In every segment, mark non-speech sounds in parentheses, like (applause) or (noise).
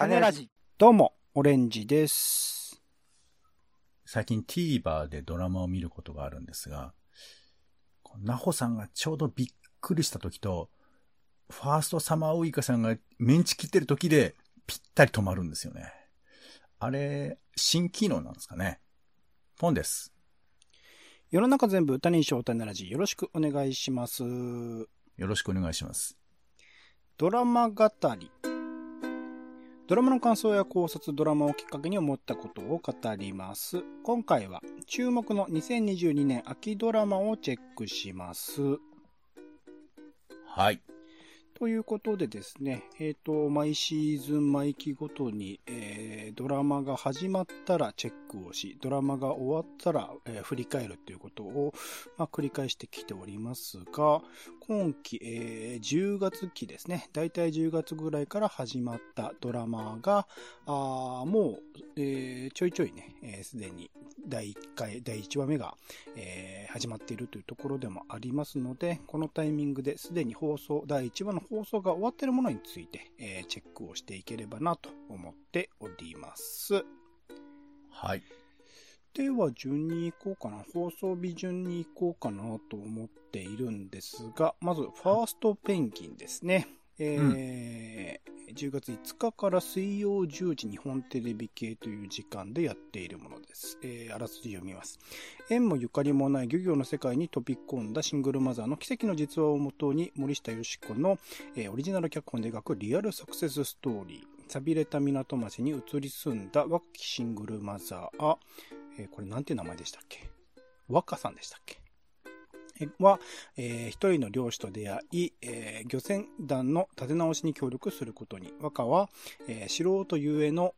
種ラジ。どうも、オレンジです。最近 TVer でドラマを見ることがあるんですが、ナホさんがちょうどびっくりした時と、ファーストサマーウイカさんがメンチ切ってる時でぴったり止まるんですよね。あれ、新機能なんですかね。ポンです。世の中全部歌にしよう種ラジ。よろしくお願いします。よろしくお願いします。ドラマ語り。ドラマの感想や考察、ドラマをきっかけに思ったことを語ります。今回は注目の2022年秋ドラマをチェックします。はい。ということでですね、えっ、と、毎シーズン毎期ごとに、えードラマが始まったらチェックをし、ドラマが終わったら、えー振り返るということを、まあ、繰り返してきておりますが、今期、えー10月期ですね、だいたい10月ぐらいから始まったドラマが、あもう、えーちょいちょいね、えーすでに第1回、第1話目が、えー始まっているというところでもありますので、このタイミングですでに放送、第1話の放送が終わっているものについて、えーチェックをしていければなと思っております。はい。では、順に行こうかな。放送日順に行こうかなと思っているんですが、まず、ファーストペンギンですね。えー10月5日から水曜10時日本テレビ系という時間でやっているものです。えーあらすじ読みます。縁もゆかりもない漁業の世界に飛び込んだシングルマザーの奇跡の実話をもとに森下よし子の、えーオリジナル脚本で描くリアルサクセスストーリー。寂れた港町に移り住んだ若きシングルマザー、えーこれなんていう名前でしたっけ？若さんでしたっけ？は、えー一人の漁師と出会い、えー漁船団の立て直しに協力することに、若は、えー素人ゆえの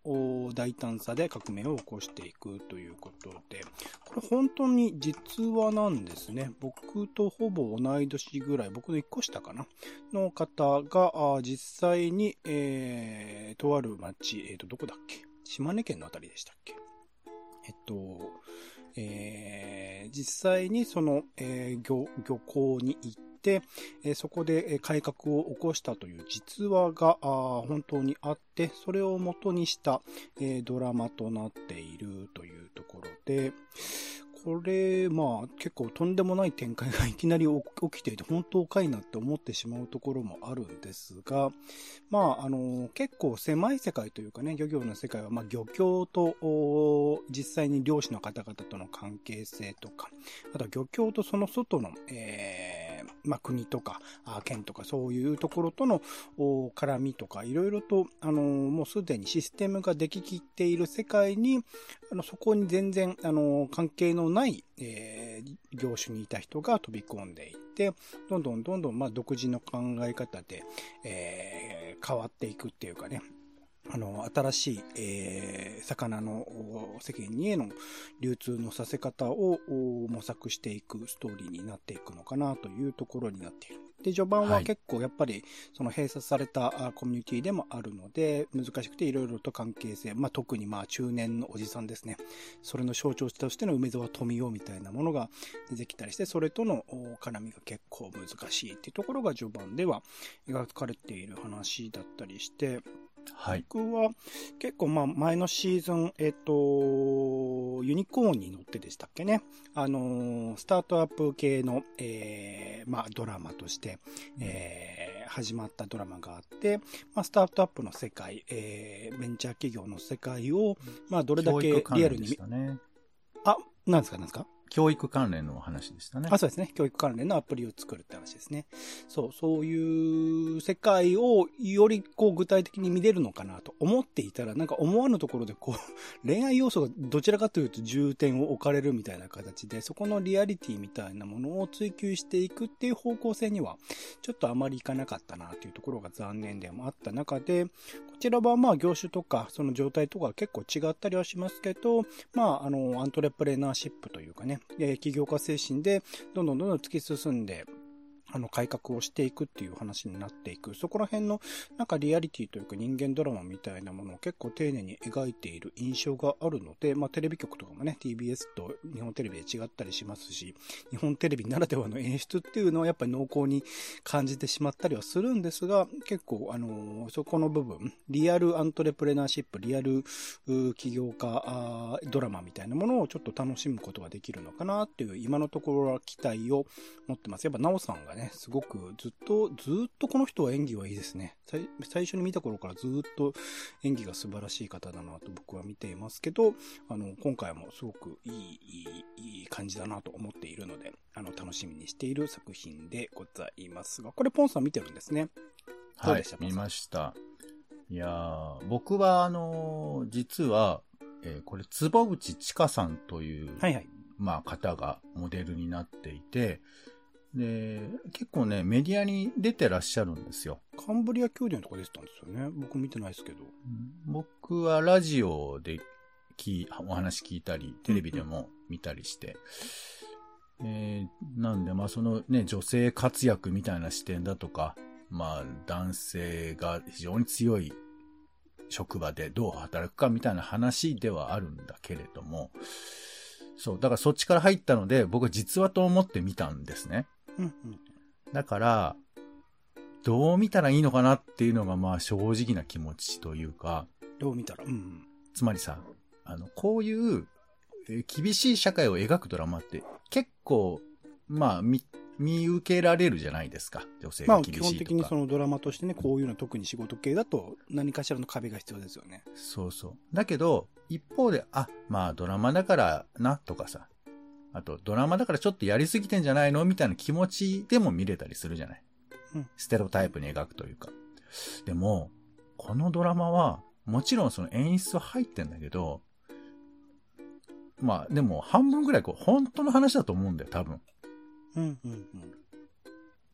大胆さで革命を起こしていくということで、これ本当に実話なんですね。僕とほぼ同い年ぐらい、僕の一個下かな？の方が、実際に、えーとある町、えっ、と、どこだっけ？島根県のあたりでしたっけ？えっと、えー実際にその、えー漁、漁港に行って、えそこで改革を起こしたという実話が本当にあって、それを元にした、えドラマとなっているというところで、これ、まあ、結構とんでもない展開がいきなり (laughs) 起きていて、本当かいなって思ってしまうところもあるんですが、まあ、あの、結構狭い世界というかね、漁業の世界は、まあ、漁協と、実際に漁師の方々との関係性とか、あとは漁協とその外の、えーまあ、国とか、県とか、そういうところとの絡みとか、いろいろと、あの、もうすでにシステムができきっている世界に、あの、そこに全然、あの、関係のない、えー業種にいた人が飛び込んでいって、どんどんどんどん、まあ、独自の考え方で、え変わっていくっていうかね、あの、新しい、えー魚のお世間にへの流通のさせ方をお模索していくストーリーになっていくのかなというところになっている。で、序盤ははい結構やっぱり、その閉鎖されたあコミュニティでもあるので、難しくていろいろと関係性、まあ特にまあ中年のおじさんですね。それの象徴としての梅沢富美男みたいなものが出てきたりして、それとのお絡みが結構難しいっていうところが序盤では描かれている話だったりして、はい。僕は結構まあ前のシーズン、えっ、と、ユニコーンに乗ってでしたっけね。あのースタートアップ系の、えーまあドラマとして、えー始まったドラマがあって、まあスタートアップの世界、えーベンチャー企業の世界を、まあどれだけリアルにね。あ、なんですかなんですか？教育関連の話でしたね。あ、そうですね。教育関連のアプリを作るって話ですね。そう、そういう世界をよりこう具体的に見れるのかなと思っていたら、なんか思わぬところでこう、(laughs) 恋愛要素がどちらかというと重点を置かれるみたいな形で、そこのリアリティみたいなものを追求していくっていう方向性には、ちょっとあまりいかなかったなというところが残念でもあった中で、こちらはまあ業種とかその状態とか結構違ったりはしますけど、まああの、アントレプレナーシップというかね、え起業家精神でどんどんどんどん突き進んで、あの、改革をしていくっていう話になっていく。そこら辺の、なんかリアリティというか人間ドラマみたいなものを結構丁寧に描いている印象があるので、まあ、テレビ局とかもね、TBS と日本テレビで違ったりしますし、日本テレビならではの演出っていうのはやっぱり濃厚に感じてしまったりはするんですが、結構、あの、そこの部分、リアルアントレプレナーシップ、リアル起業家ドラマみたいなものをちょっと楽しむことができるのかなっていう、今のところは期待を持ってます。やっぱ、なおさんがね、すごくずっと、ずっとこの人は演技はいいですね。最初に見た頃からずっと演技が素晴らしい方だなと僕は見ていますけど、あの、今回もすごくいい、いい、いい感じだなと思っているので、あの、楽しみにしている作品でございますが、これポンさん見てるんですね。はい、見ました。いやー、僕はあのー、実は、えー、これ、坪内千佳さんという、はいはい。まあ、方がモデルになっていて、で、結構ね、メディアに出てらっしゃるんですよ。カンブリア宮殿とか出てたんですよね。僕見てないですけど。僕はラジオできお話聞いたり、テレビでも見たりして、うんうん、えー、なんで、まあそのね、女性活躍みたいな視点だとか、まあ男性が非常に強い職場でどう働くかみたいな話ではあるんだけれども、そう、だからそっちから入ったので、僕は実話と思って見たんですね。うんうん、だから、どう見たらいいのかなっていうのが、まあ正直な気持ちというか。どう見たら？うん。つまりさ、あの、こういう、厳しい社会を描くドラマって結構、まあ、見、見受けられるじゃないですか。女性が厳しい。まあ、基本的にそのドラマとしてね、こういうの特に仕事系だと何かしらの壁が必要ですよね。そうそう。だけど、一方で、あ、まあドラマだからな、とかさ。あと、ドラマだからちょっとやりすぎてんじゃないのみたいな気持ちでも見れたりするじゃない。うん。ステロタイプに描くというか。でも、このドラマは、もちろんその演出は入ってんだけど、まあでも半分ぐらいこう本当の話だと思うんだよ、多分。うんうんうん。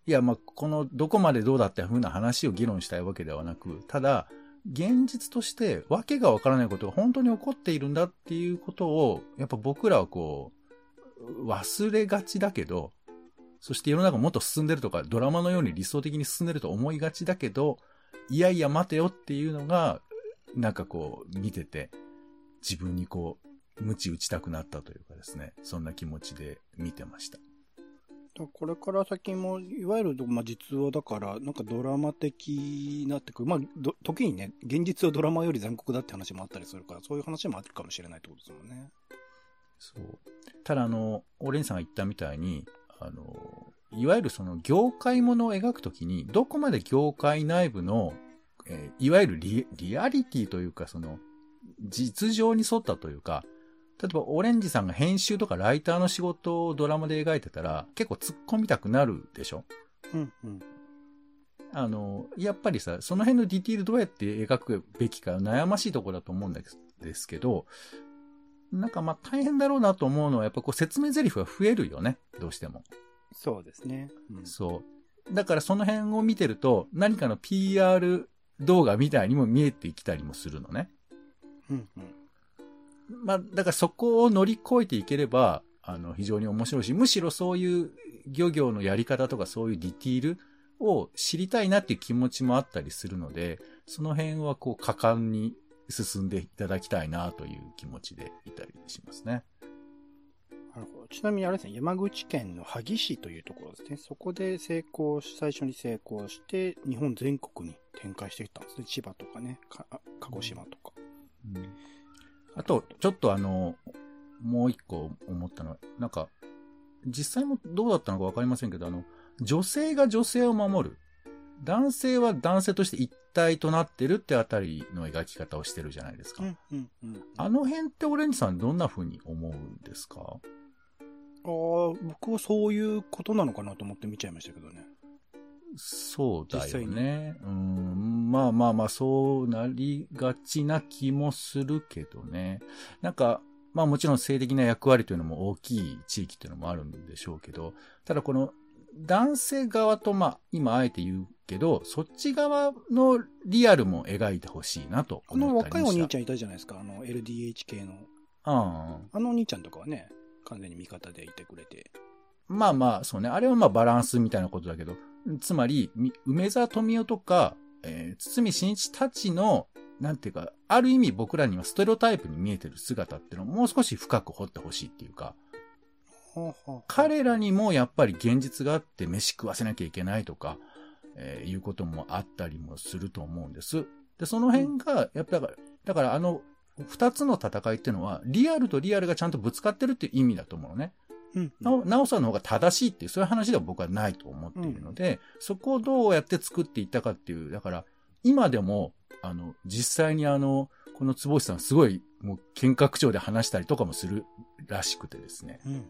いや、まあ、このどこまでどうだって風な話を議論したいわけではなく、ただ、現実としてわけがわからないことが本当に起こっているんだっていうことを、やっぱ僕らはこう、忘れがちだけど、そして世の中もっと進んでるとか、ドラマのように理想的に進んでると思いがちだけど、いやいや待てよっていうのが、なんかこう、見てて、自分にこう、鞭打ちたくなったというかですね、そんな気持ちで見てました。これから先も、いわゆる、まあ、実話だから、なんかドラマ的になってくる。まあ、時にね、現実はドラマより残酷だって話もあったりするから、そういう話もあるかもしれないってことですもんね。そう。ただ、あの、オレンさんが言ったみたいに、あの、いわゆるその業界ものを描くときに、どこまで業界内部の、えー、いわゆるリリアリティというか、その、実情に沿ったというか、例えば、オレンジさんが編集とかライターの仕事をドラマで描いてたら、結構突っ込みたくなるでしょ？うんうん。あの、やっぱりさ、その辺のディティールどうやって描くべきか悩ましいところだと思うんですけど、なんかまあ大変だろうなと思うのは、やっぱこう説明台詞が増えるよね。どうしても。そうですね。うん、そう。だからその辺を見てると、何かの PR 動画みたいにも見えてきたりもするのね。うんうん。まあ、だからそこを乗り越えていければ、あの、非常に面白いし、むしろそういう漁業のやり方とかそういうディティールを知りたいなっていう気持ちもあったりするので、その辺はこう果敢に進んでいただきたいなという気持ちでいたりしますね。なるほど。ちなみにあれですね、山口県の萩市というところですね。そこで成功し、最初に成功して、日本全国に展開してきたんですね。千葉とかね、か鹿児島とか。うんあと、ちょっとあの、もう一個思ったのは、なんか、実際もどうだったのかわかりませんけど、あの、女性が女性を守る。男性は男性として一体となってるってあたりの描き方をしてるじゃないですか。うんうんうん、あの辺ってオレンジさんどんな風に思うんですか？ああ、僕はそういうことなのかなと思って見ちゃいましたけどね。そうだよね。うん。まあまあまあ、そうなりがちな気もするけどね。なんか、まあもちろん性的な役割というのも大きい地域というのもあるんでしょうけど、ただこの男性側とまあ今あえて言うけど、そっち側のリアルも描いてほしいなとあの若いお兄ちゃんいたじゃないですか、あの LDH 系の。ああのお兄ちゃんとかはね、完全に味方でいてくれて。まあまあ、そうね。あれはまあバランスみたいなことだけど、つまり、梅沢富美男とか、えー、堤真一たちの、なんていうか、ある意味僕らにはステレオタイプに見えてる姿っていうのをもう少し深く掘ってほしいっていうか、彼らにもやっぱり現実があって飯食わせなきゃいけないとか、えー、いうこともあったりもすると思うんです。で、その辺が、やっぱだから、だからあの、二つの戦いっていうのは、リアルとリアルがちゃんとぶつかってるっていう意味だと思うのね。うん、なお、なおさんの方が正しいっていう、そういう話では僕はないと思っているので、うん、そこをどうやって作っていったかっていう、だから、今でも、あの、実際にあの、この坪内さんすごい、もう、見学長で話したりとかもするらしくてですね。うん、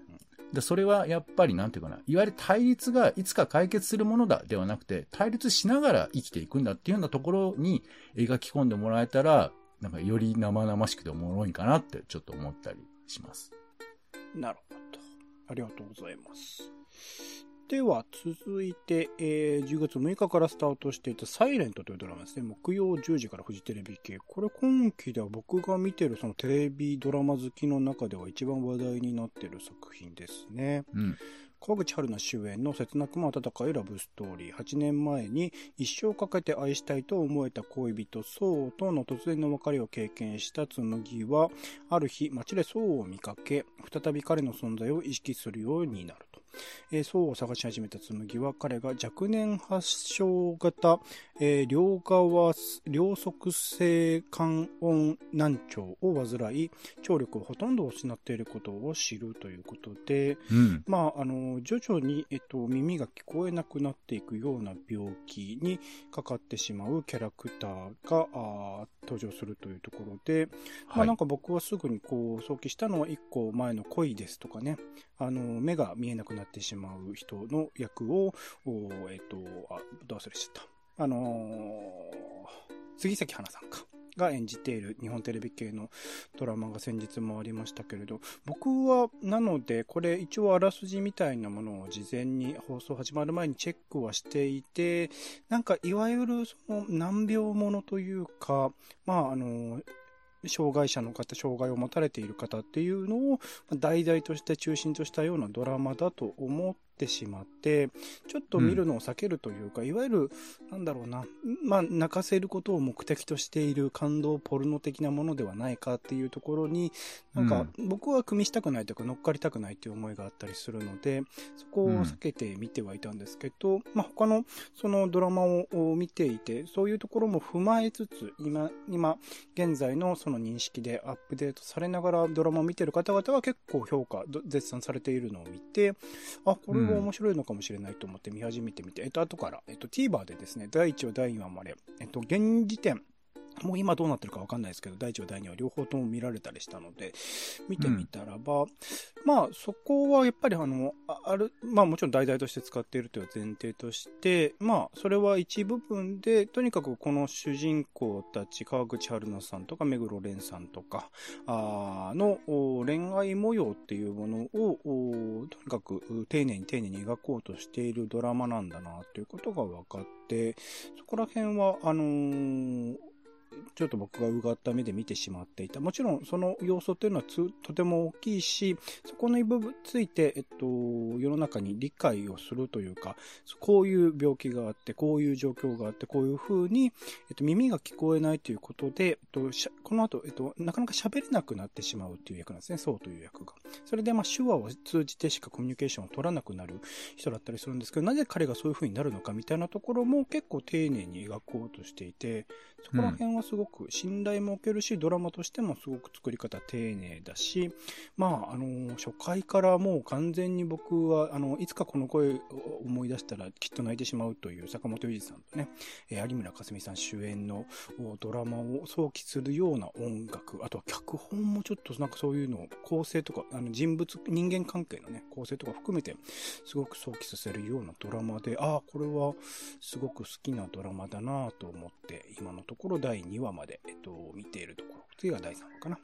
で、それはやっぱりなんていうかな、いわゆる対立がいつか解決するものだではなくて、対立しながら生きていくんだっていうようなところに描き込んでもらえたら、なんかより生々しくておもろいかなってちょっと思ったりします。なるほど。ありがとうございます。では、続いて、えー、10月6日からスタートしていたサイレントというドラマですね。木曜10時からフジテレビ系。これ今期では僕が見てるそのテレビドラマ好きの中では一番話題になってる作品ですね。うん。川口春奈主演の切なくも温かいラブストーリー。8年前に一生かけて愛したいと思えた恋人、ソウとの突然の別れを経験した紬は、ある日街でソウを見かけ、再び彼の存在を意識するようになると。えー、層を探し始めた紬は彼が若年発症型、えー、両側、両側性肝音難聴を患い、聴力をほとんど失っていることを知るということで、うん、まあ、あの、徐々に、えっと、耳が聞こえなくなっていくような病気にかかってしまうキャラクターが、あ登場するというところで、はい、まあなんか僕はすぐにこう、想起したのは一個前の恋ですとかね、あの、目が見えなくなってしまう人の役を、えっ、と、あ、どう忘れちゃった。あのー、杉咲花さんか。が演じている日本テレビ系のドラマが先日もありましたけれど、僕は、なので、これ一応あらすじみたいなものを事前に放送始まる前にチェックはしていて、なんかいわゆるその難病ものというか、まああの、障害者の方、障害を持たれている方っていうのを題材として中心としたようなドラマだと思ってしまって、ちょっと見るのを避けるというか、うん、いわゆる、なんだろうな、まあ、泣かせることを目的としている感動ポルノ的なものではないかっていうところに、なんか、僕は組みしたくないというか乗っかりたくないっていう思いがあったりするので、そこを避けて見てはいたんですけど、うん、まあ、他のそのドラマを見ていて、そういうところも踏まえつつ、今、今、現在のその認識でアップデートされながらドラマを見てる方々は結構評価、絶賛されているのを見て、あ、これも面白いのかもしれないと思って見始めてみて、えっと、後から、えっと、TVer でですね、第1話、第2話まで、えっと、現時点、もう今どうなってるかわかんないですけど、第1話、第2話両方とも見られたりしたので、見てみたらば、うん、まあ、そこはやっぱりあの、ある、まあもちろん題材として使っているという前提として、まあ、それは一部分で、とにかくこの主人公たち、川口春奈さんとか目黒蓮さんとか、あの恋愛模様っていうものを、とにかく丁寧に丁寧に描こうとしているドラマなんだな、ということが分かって、そこら辺は、あのーちょっと僕がうがった目で見てしまっていた。もちろんその要素っていうのはとても大きいし、そこの部分について、えっと、世の中に理解をするというか、こういう病気があって、こういう状況があって、こういう風に、えっと、耳が聞こえないということで、えっと、この後、えっと、なかなか喋れなくなってしまうっていう役なんですね。そうという役が。それで、まあ、手話を通じてしかコミュニケーションを取らなくなる人だったりするんですけど、なぜ彼がそういう風になるのかみたいなところも結構丁寧に描こうとしていて、そこら辺はすごく信頼も受けるし、ドラマとしてもすごく作り方丁寧だし、まあ、あの、初回からもう完全に僕は、あの、いつかこの声を思い出したらきっと泣いてしまうという坂本裕二さんとね、え有村架純さん主演のドラマを想起するような音楽、あとは脚本もちょっとなんかそういうのを構成とか、あの人物、人間関係のね、構成とか含めて、すごく想起させるようなドラマで、ああ、これはすごく好きなドラマだなと思って、今のところ第2話まで、えっと、見ているところ。次が第3話かな。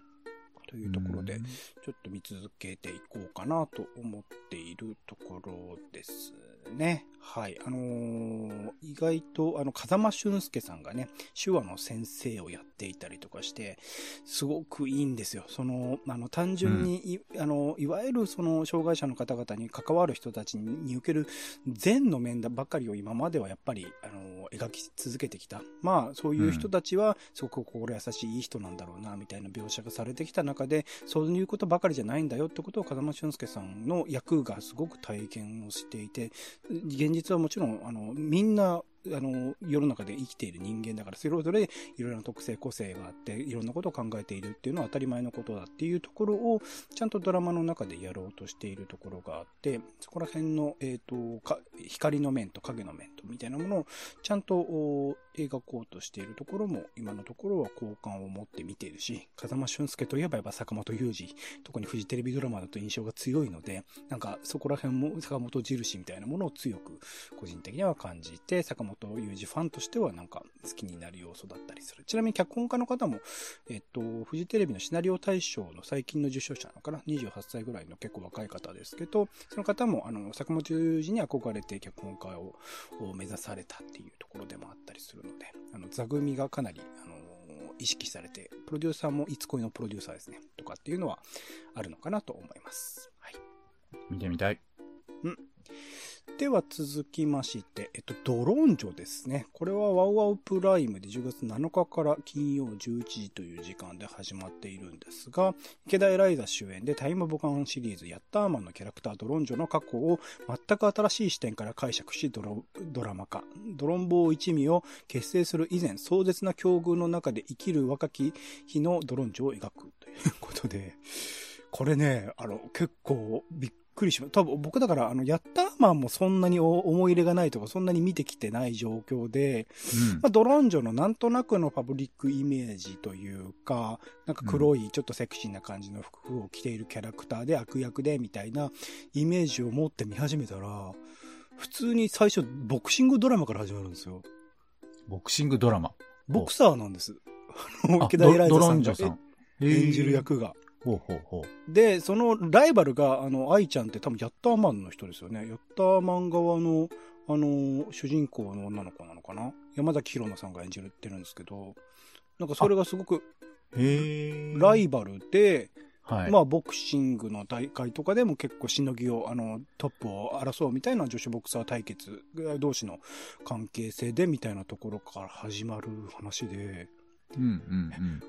というところで、ちょっと見続けていこうかなと思っているところですね。はい。あのー意外と、あの、風間俊介さんがね、手話の先生をやっていたりとかして、すごくいいんですよ。その、あの、単純に、いあの、いわゆるその、障害者の方々に関わる人たちにに受ける善の面ばかりを今まではやっぱり、あの、描き続けてきた。まあ、そういう人たちは、すごく心優しいいい人なんだろうな、みたいな描写がされてきた中で、そういうことばかりじゃないんだよってことを風間俊介さんの役がすごく体験をしていて、現実はもちろん、あの、みんな、あの、世の中で生きている人間だから、それぞれいろいろな特性、個性があって、いろんなことを考えているっていうのは当たり前のことだっていうところを、ちゃんとドラマの中でやろうとしているところがあって、そこら辺の、えっ、と、光の面と影の面とみたいなものを、ちゃんと描こうとしているところも、今のところは好感を持って見ているし、風間俊介といえばやっぱ坂本雄二、特にフジテレビドラマだと印象が強いので、なんかそこら辺も坂本印みたいなものを強く個人的には感じて、坂本雄二ファンとしてはなんか好きになる要素だったりする。ちなみに脚本家の方も、えっと、フジテレビのシナリオ大賞の最近の受賞者なのかな ?28 歳ぐらいの結構若い方ですけど、その方もあの、坂本雄二に憧れて脚本家をを目指されたっていうところでもあったりするので、あの、座組がかなり、あの、意識されて、プロデューサーもいつ恋のプロデューサーですね、とかっていうのはあるのかなと思います。はい。見てみたい。では続きまして、えっと、ドロンジョですね。これはワウワウプライムで10月7日から金曜11時という時間で始まっているんですが、池田エライザ主演でタイムボカンシリーズヤッターマンのキャラクタードロンジョの過去を全く新しい視点から解釈しドラマ化。ドロンボー一味を結成する以前壮絶な境遇の中で生きる若き日のドロンジョを描くということで、これね、あの、結構びっくりしま多分僕だから、あの、ヤッターマンもそんなにお思い入れがないとか、そんなに見てきてない状況で、うんまあ、ドロンジョのなんとなくのパブリックイメージというか、なんか黒いちょっとセクシーな感じの服を着ているキャラクターで悪役でみたいなイメージを持って見始めたら、普通に最初ボクシングドラマから始まるんですよ。ボクシングドラマ。ボクサーなんです。あのあ池田エライドザさんがドロンジョさん。演じる役が。ほうほうほう。で、そのライバルが、あの、愛ちゃんって多分ヤッターマンの人ですよね。ヤッターマン側の、あの、主人公の女の子なのかな？山崎宏奈さんが演じるってるんですけど、なんかそれがすごく。ライバルで、はい。まあ、ボクシングの大会とかでも結構しのぎを、あの、トップを争うみたいな女子ボクサー対決同士の関係性でみたいなところから始まる話で、うんうん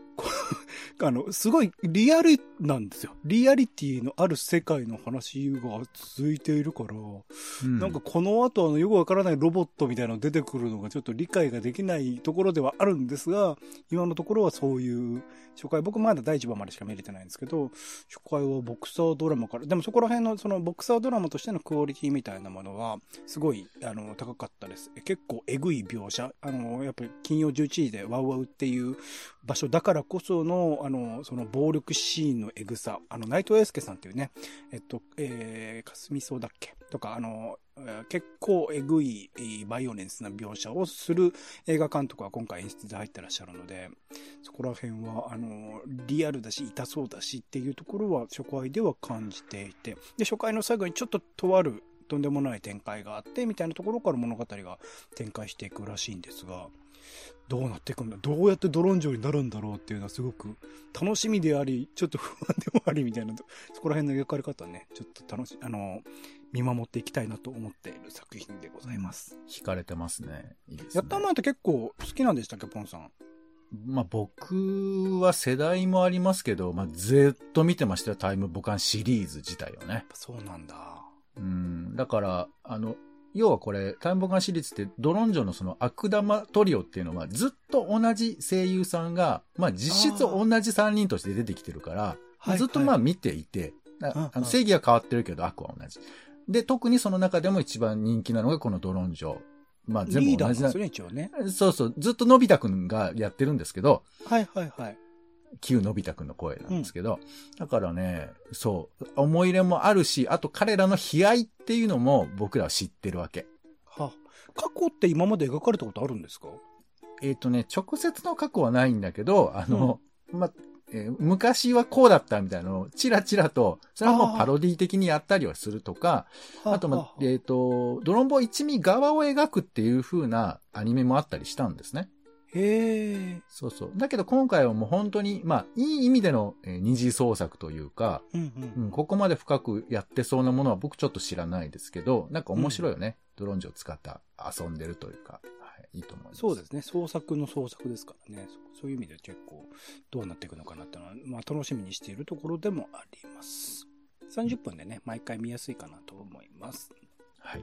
あの、すごいリアルなんですよ。リアリティのある世界の話が続いているから、うん。なんかこの後あのよくわからないロボットみたいなの出てくるのがちょっと理解ができないところではあるんですが、今のところはそういう初回、僕まだ第1話までしか見れてないんですけど、初回はボクサードラマから、でもそこら辺のそのボクサードラマとしてのクオリティみたいなものは、すごい、あの、高かったです。結構エグい描写、あの、やっぱり金曜11時でワウワウっていう場所だからこその、あの、その暴力シーンのエグさ、あの、内藤英介さんっていうね、えっと、えー、かすみそうだっけとか、あの、結構エグい、バイオレンスな描写をする映画監督は今回演出で入ってらっしゃるので、そこら辺は、あの、リアルだし、痛そうだしっていうところは初回では感じていて、で、初回の最後にちょっととあるとんでもない展開があって、みたいなところから物語が展開していくらしいんですが、どうなっていくんだどうやってドロンジョになるんだろうっていうのはすごく楽しみであり、ちょっと不安でもありみたいな、そこら辺の描かれ方ね、ちょっと楽しい、あの、見守っていきたいなと思っている作品でございます。惹かれてますね。いいですね。やったーマンって結構好きなんでしたっけ、ポンさん。まあ僕は世代もありますけど、まあずっと見てましたよ、タイムボカンシリーズ自体をねそうなんだ。うん。だから、あの、要はこれ、タイムボカンシリーズってドロンジョのその悪玉トリオっていうのはずっと同じ声優さんが、まあ実質同じ3人として出てきてるから、はいずっとまあ見ていて、あうんあの正義は変わってるけど悪は同じ。で、特にその中でも一番人気なのがこのドロンジョ。まあ全部同じなですよね、一応ね。そうそう、ずっとのび太くんがやってるんですけど、はいはいはい。旧のび太くんの声なんですけど、だからね、そう、思い入れもあるし、あと彼らの悲哀っていうのも僕らは知ってるわけ。は、過去って今まで描かれたことあるんですか？えっ、とね、直接の過去はないんだけど、あの、ま、えー昔はこうだったみたいなのを、チラチラと、それはもうパロディ的にやったりはするとか、あと、ま、えっ、と、ドロンボ一味側を描くっていう風なアニメもあったりしたんですね。へえ。そうそう。だけど今回はもう本当に、まあ、いい意味での、えー二次創作というか、うんううん。ん、ここまで深くやってそうなものは僕ちょっと知らないですけど、なんか面白いよね。ドロンジを使った遊んでるというか、はい、いいと思います。そうですね。創作の創作ですからね。そそういう意味で結構どうなっていくのかなっていうのは、まあ楽しみにしているところでもあります。30分でね、毎回見やすいかなと思います。はい。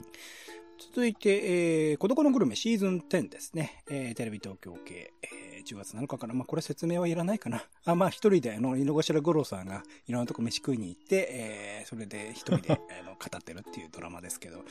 続いて、えー、孤独のグルメシーズン10ですね。えー、テレビ東京系、えー、10月7日から、まあ、これ説明はいらないかな。あ、まあ、一人で、あの、井の頭五郎さんがいろんなとこ飯食いに行って、えー、それで一人で、(laughs) あの、語ってるっていうドラマですけど、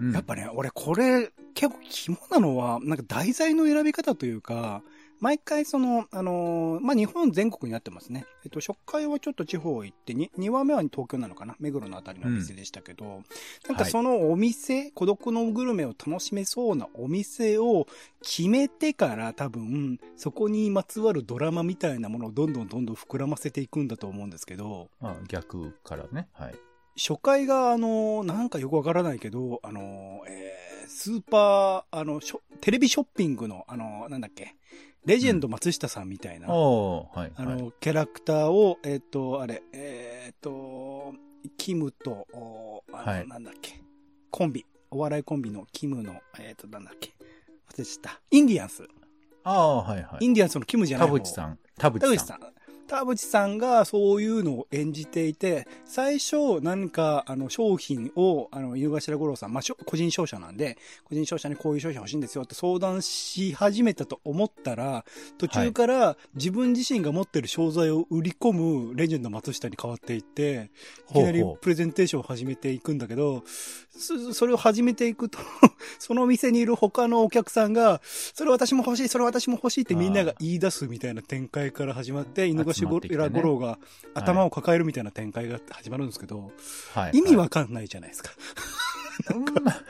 うんやっぱね、俺これ結構肝なのは、なんか題材の選び方というか、毎回その、あのーまあ、日本全国になってますね。えっと、初回はちょっと地方行って、に2話目は東京なのかな？目黒のあたりのお店でしたけど、なんかそのお店、孤独のグルメを楽しめそうなお店を決めてから多分、そこにまつわるドラマみたいなものをどんどんどんどん膨らませていくんだと思うんですけど、まあ、逆からね。はい。初回が、あの、なんかよくわからないけど、あの、えースーパー、あの、テレビショッピングの、あの、なんだっけ、レジェンド松下さんみたいな、おー、はい。はいあの、キャラクターを、えっ、と、あれ、えっ、と、キムと、はいなんだっけ、コンビ、お笑いコンビのキムの、えっ、と、なんだっけ、忘れちゃった。インディアンス。ああ、はいはい。インディアンスのキムじゃない方田淵さん。田淵さん。田淵さん。田淵さんがそういうのを演じていて、最初何かあの商品を、あの、井の頭五郎さん、まあ、個人商社なんで、個人商社にこういう商品欲しいんですよって相談し始めたと思ったら、途中から自分自身が持ってる商材を売り込むレジェンド松下に変わっていって、いきなりプレゼンテーションを始めていくんだけど、そそれを始めていくと、(laughs) その店にいる他のお客さんが、それ私も欲しい、それ私も欲しいってみんなが言い出すみたいな展開から始まって、井の頭集まってきてね五郎が頭を抱えるみたいな展開が始まるんですけど、はい。意味わかんないじゃないですか。まあ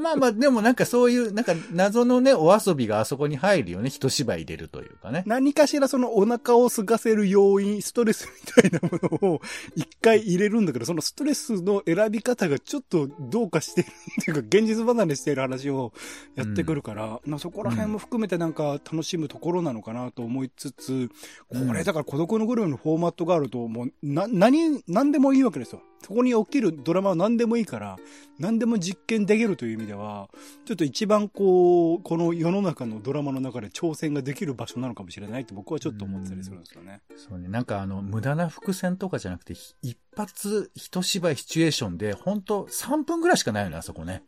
まあまあ、でもなんかそういう、なんか謎のね、お遊びがあそこに入るよね。一芝居入れるというかね。何かしらそのお腹を空かせる要因、ストレスみたいなものを一回入れるんだけど、そのストレスの選び方がちょっとどうかしてるっていうか、現実離れしている話をやってくるから、まあそこら辺も含めてなんか楽しむところなのかなと思いつつ、うんこれだから孤独のグルメのフォーマットがあると、もう、な、何、何でもいいわけですよ。そこに起きるドラマは何でもいいから、何でも実験できるという意味では、ちょっと一番こう、この世の中のドラマの中で挑戦ができる場所なのかもしれないって僕はちょっと思ってたりするんですよね。そうね。なんかあの、無駄な伏線とかじゃなくて、ひ一発一芝居シチュエーションで、本当3分ぐらいしかないよね、あそこね。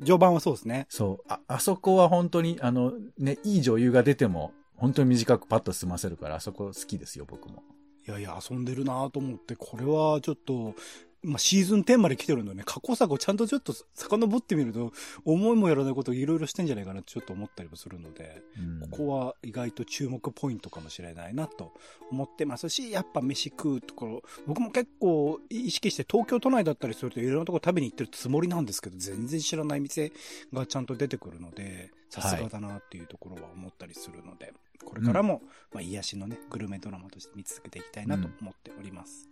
序盤はそうですね。そう。あ、あそこは本当に、あの、ね、いい女優が出ても、本当に短くパッと済ませるから、あそこ好きですよ、僕も。いやいや、遊んでるなと思って、これはちょっと、まあ、シーズン10まで来てるんでね、過去作をちゃんとちょっと遡ってみると、思いもやらないことをいろいろしてんじゃないかなってちょっと思ったりもするので、うん。ここは意外と注目ポイントかもしれないなと思ってますし、やっぱ飯食うところ、僕も結構意識して東京都内だったりするといろんなところ食べに行ってるつもりなんですけど、全然知らない店がちゃんと出てくるので、さすがだなっていうところは思ったりするので、これからも、まあ、癒しのね、グルメドラマとして見続けていきたいなと思っております。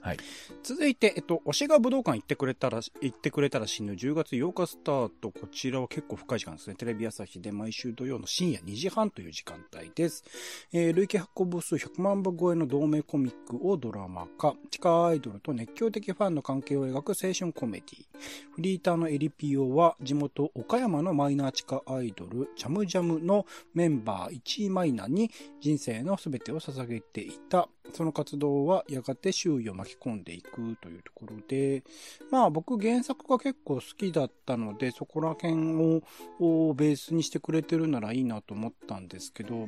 はい。続いて、えっと、推しが武道館行ってくれたら、行ってくれたら死ぬ10月8日スタート。こちらは結構深い時間ですね。テレビ朝日で毎週土曜の深夜2時半という時間帯です。えー累計発行部数100万部超えの同名コミックをドラマ化。地下アイドルと熱狂的ファンの関係を描く青春コメディ。フリーターのエリピオは地元岡山のマイナー地下アイドル、ジャムジャムのメンバー1位マイナーに人生の全てを捧げていた。その活動はやがて周囲を巻き込んでいくというところで、まあ僕原作が結構好きだったので、そこら辺ををベースにしてくれてるならいいなと思ったんですけど、や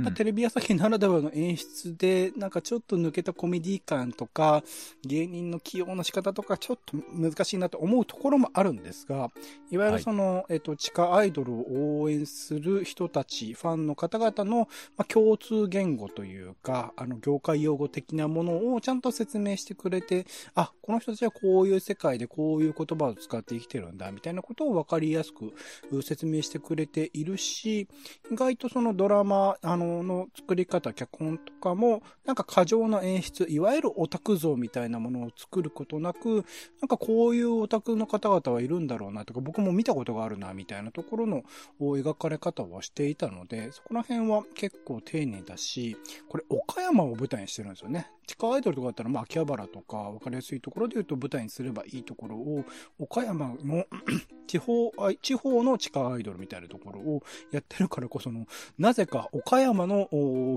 っぱテレビ朝日ならではの演出で、なんかちょっと抜けたコメディ感とか、芸人の起用の仕方とか、ちょっと難しいなと思うところもあるんですが、いわゆるその、えっと、地下アイドルを応援する人たち、ファンの方々の、まあ、共通言語というか、あの、業界用語的なものをちゃんと説明ししてくれて、あ、この人たちはこういう世界でこういう言葉を使って生きてるんだ、みたいなことを分かりやすく説明してくれているし、意外とそのドラマ、あの、の作り方、脚本とかも、なんか過剰な演出、いわゆるオタク像みたいなものを作ることなく、なんかこういうオタクの方々はいるんだろうなとか、僕も見たことがあるな、みたいなところの描かれ方はしていたので、そこら辺は結構丁寧だし、これ岡山を舞台にしてるんですよね。地下アイドルとかだったら、まあ、秋葉原とか、わかりやすいところで言うと舞台にすればいいところを、岡山の (clears throat) 地方、地方の地下アイドルみたいなところをやってるからこその、なぜか岡山の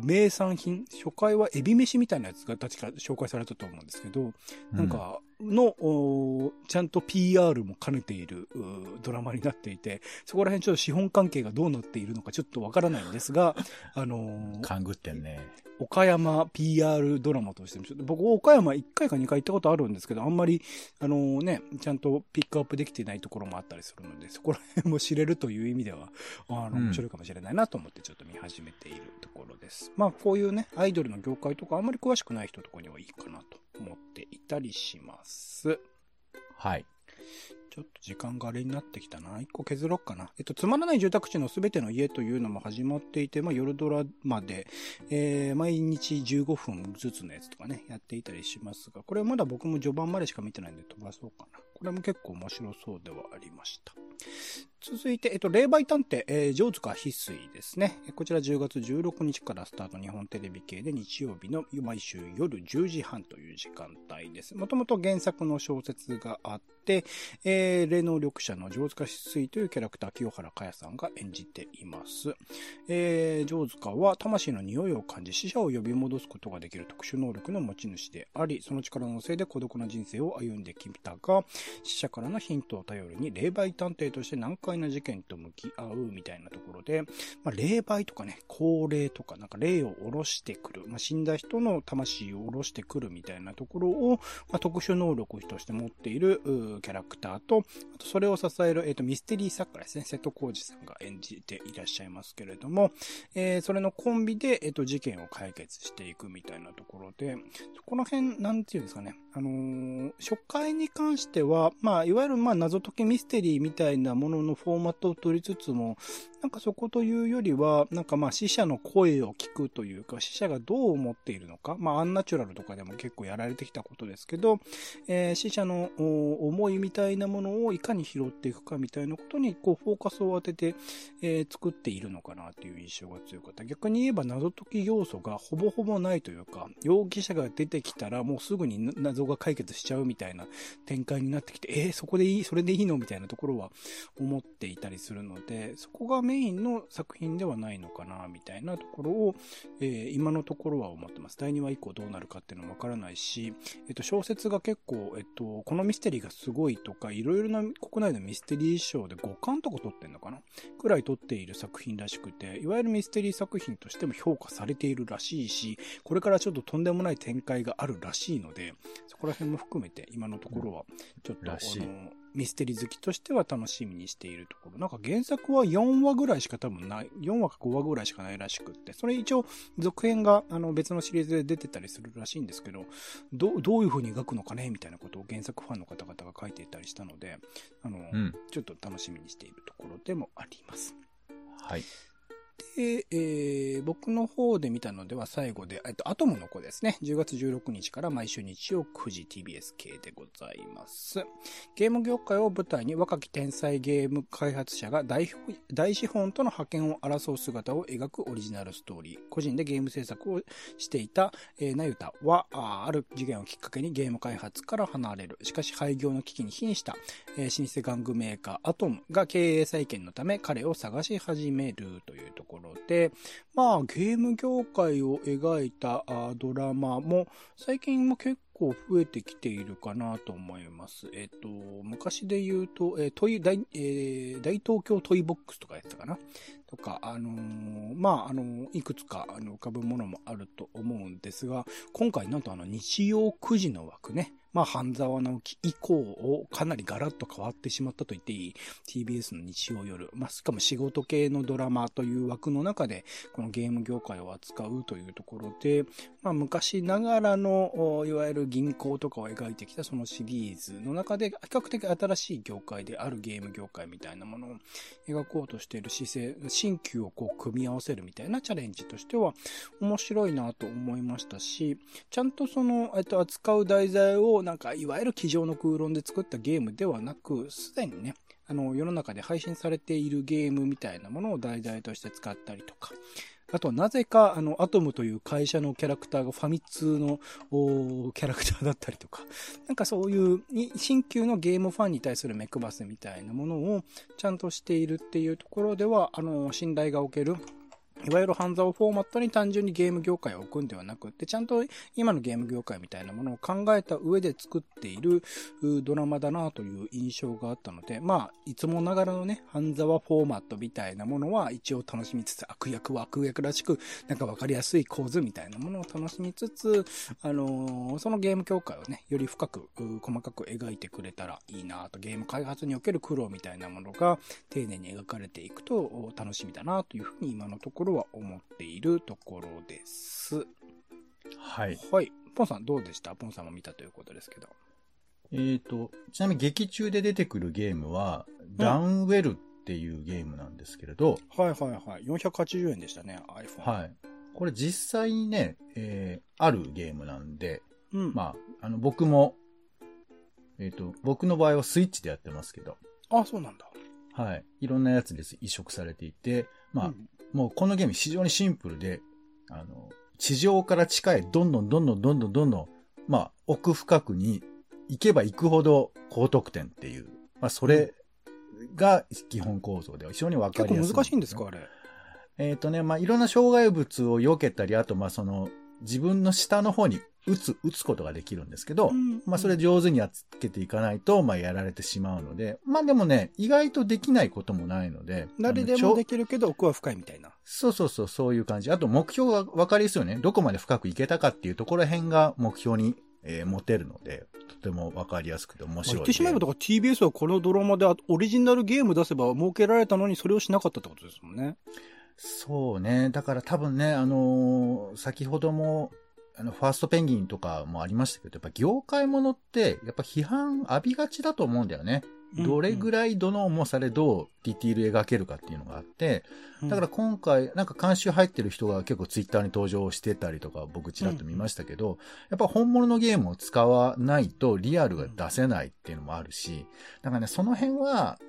名産品、初回はエビ飯みたいなやつが確か紹介されたと思うんですけど、なんか、の、ちゃんと PR も兼ねているドラマになっていて、そこら辺ちょっと資本関係がどうなっているのかちょっとわからないんですが、(laughs) あのー、勘ぐってんね。岡山 PR ドラマとしても、ちょっと僕岡山1回か2回行ったことあるんですけど、あんまり、あのー、ね、ちゃんとピックアップできてないところもあったりするので、そこら辺も知れるという意味では、あの、面白いかもしれないなと思ってちょっと見始めているところです。まあ、こういうね、アイドルの業界とかあんまり詳しくない人とかにはいいかなと思っていたりします。はい。ちょっと時間があれになってきたな。一個削ろっかな。えっと、つまらない住宅地のすべての家というのも始まっていて、まあ、夜ドラまで、えー、毎日15分ずつのやつとかね、やっていたりしますが、これはまだ僕も序盤までしか見てないんで飛ばそうかな。これも結構面白そうではありました。続いて、えっと、霊媒探偵、えー、上塚翡翠ですね。こちら10月16日からスタート日本テレビ系で日曜日の毎週夜10時半という時間帯です。もともと原作の小説があって、えー、霊能力者の上塚翡翠というキャラクター、清原かやさんが演じています。えー、上塚は魂の匂いを感じ死者を呼び戻すことができる特殊能力の持ち主であり、その力のせいで孤独な人生を歩んできたが、死者からのヒントを頼りに霊媒探偵として難解な事件と向き合うみたいなところで、まあ、霊媒とかね、高齢とか、なんか霊を下ろしてくる、まあ、死んだ人の魂を下ろしてくるみたいなところを、まあ、特殊能力として持っているキャラクターと、あとそれを支える、えっ、ー、と、ミステリー作家ですね、瀬戸康史さんが演じていらっしゃいますけれども、えー、それのコンビで、えっ、ー、と、事件を解決していくみたいなところで、そこの辺、なんていうんですかね、あのー、初回に関しては、まあ、いわゆる、まあ、謎解きミステリーみたいなもののフォーマットを取りつつも、なんかそこというよりは、なんかまあ死者の声を聞くというか、死者がどう思っているのか、まあアンナチュラルとかでも結構やられてきたことですけど、えー、死者の思いみたいなものをいかに拾っていくかみたいなことに、こうフォーカスを当てて、えー、作っているのかなという印象が強かった。逆に言えば謎解き要素がほぼほぼないというか、容疑者が出てきたらもうすぐに謎が解決しちゃうみたいな展開になってきて、えー、そこでいい、それでいいのみたいなところは思っていたりするので、そこがメメインの作品ではないのかな、みたいなところを、えー、今のところは思ってます。第2話以降どうなるかっていうのもわからないし、えっと、小説が結構、えっと、このミステリーがすごいとか、いろいろな国内のミステリー賞で5巻とか取ってんのかな？くらい取っている作品らしくて、いわゆるミステリー作品としても評価されているらしいし、これからちょっととんでもない展開があるらしいので、そこら辺も含めて今のところは、ちょっと、あの、ミステリー好きとしては楽しみにしているところ。なんか原作は4話ぐらいしか多分ない、4話か5話ぐらいしかないらしくって、それ一応続編があの別のシリーズで出てたりするらしいんですけど、どどういう風に描くのかねみたいなことを原作ファンの方々が書いていたりしたので、あの、うん、ちょっと楽しみにしているところでもあります。はい。で、えー、僕の方で見たのでは最後で、えっと、アトムの子ですね。10月16日から毎週日曜9時 TBS 系でございます。ゲーム業界を舞台に若き天才ゲーム開発者が大資本との覇権を争う姿を描くオリジナルストーリー。個人でゲーム制作をしていた、えー、ナユタはあ、ある事件をきっかけにゲーム開発から離れる。しかし廃業の危機に瀕した、えー、老舗玩具メーカーアトムが経営再建のため彼を探し始めるというところで、まあ、ゲーム業界を描いたドラマも最近も結構増えてきているかなと思います。えっ、と、昔で言うと、えー、大、えー、大東京トイボックスとかやったかな？とか、あのー、まあ、あのー、いくつか、あの、浮かぶものもあると思うんですが、今回なんとあの、日曜9時の枠ね、まあ、半沢直樹以降をかなりガラッと変わってしまったと言っていい TBS の日曜夜、まあ、しかも仕事系のドラマという枠の中で、このゲーム業界を扱うというところで、まあ、昔ながらの、いわゆる銀行とかを描いてきたそのシリーズの中で、比較的新しい業界であるゲーム業界みたいなものを描こうとしている姿勢、新旧をこう組み合わせるみたいなチャレンジとしては面白いなと思いましたし、ちゃんとその、えっと、扱う題材をなんか、いわゆる机上の空論で作ったゲームではなく、すでにね、あの、世の中で配信されているゲームみたいなものを題材として使ったりとか、あとはなぜか、あの、アトムという会社のキャラクターがファミ通のキャラクターだったりとか、なんかそういう新旧のゲームファンに対する目配せみたいなものをちゃんとしているっていうところでは、あの、信頼がおけるいわゆる半沢フォーマットに単純にゲーム業界を置くんではなくって、ちゃんと今のゲーム業界みたいなものを考えた上で作っているドラマだなという印象があったので、まあ、いつもながらのね、半沢フォーマットみたいなものは一応楽しみつつ、悪役は悪役らしく、なんかわかりやすい構図みたいなものを楽しみつつ、あのー、そのゲーム業界をね、より深く、細かく描いてくれたらいいなと、ゲーム開発における苦労みたいなものが丁寧に描かれていくと楽しみだなというふうに今のところは思っているところです。はい。はい。ポンさんどうでした？ポンさんも見たということですけど。えっ、ー、と、ちなみに劇中で出てくるゲームは、ダウンウェルっていうゲームなんですけれど、はいはいはい。480円でしたね、iPhone。はい。これ実際にね、えー、あるゲームなんで、うん、まあ、あの、僕も、えっ、ー、と、僕の場合はスイッチでやってますけど。あ、そうなんだ。はい。いろんなやつです移植されていて、まあ、うん、もうこのゲーム非常にシンプルで、あの、地上から地下へどんどんどんどんどんどんどんどん、まあ、奥深くに行けば行くほど高得点っていう、まあ、それが基本構造で非常にわかりやすい。結構難しいんですかあれ？えっ、ー、とね、まあ、いろんな障害物を避けたり、あと、まあ、その、自分の下の方に打つ、打つことができるんですけど、うん、まあそれ上手にやっつけていかないと、まあやられてしまうので、まあでもね、意外とできないこともないので。誰でもできるけど奥は深いみたいな。そうそうそう、そういう感じ。あと目標が分かりやすいよね。どこまで深くいけたかっていうところ辺が目標に、えー、持てるので、とても分かりやすくて面白い。言ってしまえば、だから TBS はこのドラマでオリジナルゲーム出せば設けられたのにそれをしなかったってことですもんね。そうね。だから多分ね、あのー、先ほどもあの、ファーストペンギンとかもありましたけど、やっぱ業界ものって、やっぱ批判浴びがちだと思うんだよね。どれぐらいどの重さでどうディティール描けるかっていうのがあって、だから今回、なんか監修入ってる人が結構ツイッターに登場してたりとか僕ちらっと見ましたけど、やっぱ本物のゲームを使わないとリアルが出せないっていうのもあるし、だからね、その辺は、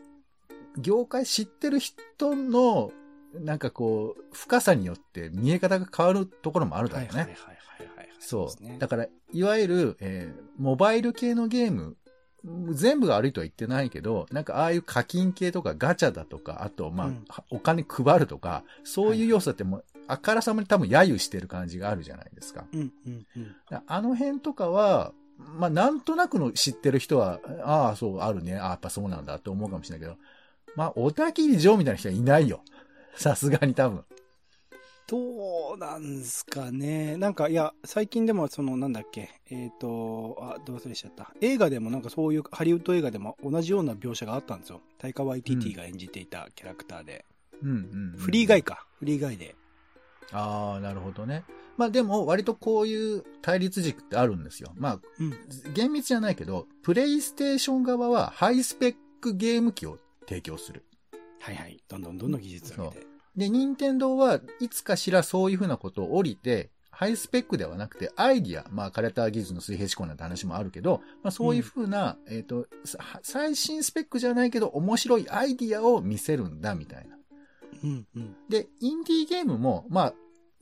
業界知ってる人の、なんかこう、深さによって見え方が変わるところもあるだろうね。はいはいはいそう。ね、だから、いわゆる、えー、モバイル系のゲーム、全部が悪いとは言ってないけど、なんかああいう課金系とかガチャだとか、あと、まあ、うん、お金配るとか、そういう要素ってもう、あからさまに多分揶揄してる感じがあるじゃないですか。うんうんうん、あの辺とかは、まあ、なんとなくの知ってる人は、ああ、そう、あるね。ああ、やっぱそうなんだって思うかもしれないけど、まあ、小田切城みたいな人はいないよ。さすがに多分。どうなんすかね。なんか、いや、最近でも、その、なんだっけ、えっ、ー、と、あ、どう忘れしちゃった。映画でもなんかそういう、ハリウッド映画でも同じような描写があったんですよ。タイカワイティティが演じていたキャラクターで。うん、うん、うん、フリーガイか。フリーガイで。ああ、なるほどね。まあでも、割とこういう対立軸ってあるんですよ。まあ、うん、厳密じゃないけど、プレイステーション側はハイスペックゲーム機を提供する。はいはい。どんどんどんどん技術を上げて。で、任天堂はいつかしらそういうふうなことを降りて、ハイスペックではなくて、アイディア、まあ、カレター技術の水平思考なんて話もあるけど、まあ、そういうふうな、うん、えっ、ー、と、最新スペックじゃないけど、面白いアイディアを見せるんだ、みたいな。うんうん、で、インディーゲームも、まあ、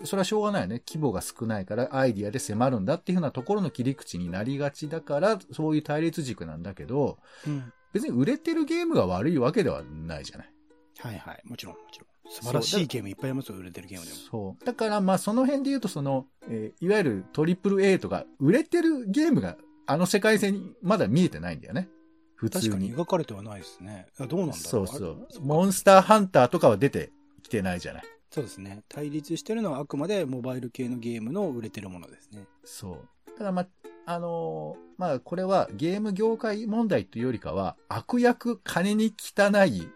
それはしょうがないよね。規模が少ないからアイディアで迫るんだっていうふうなところの切り口になりがちだから、そういう対立軸なんだけど、うん、別に売れてるゲームが悪いわけではないじゃない。はいはい。もちろん、もちろん。素晴らしいゲームいっぱいありますよ、売れてるゲームでも。そう。だから、まあ、その辺で言うと、その、えー、いわゆるトリプル A とか、売れてるゲームが、あの世界線にまだ見えてないんだよね。普通に。確かに描かれてはないですね。どうなんだろうそうそう。モンスターハンターとかは出てきてないじゃない。そうですね。対立してるのはあくまでモバイル系のゲームの売れてるものですね。そう。ただまあ、あのーまあ、これはゲーム業界問題というよりかは、悪役金に汚い、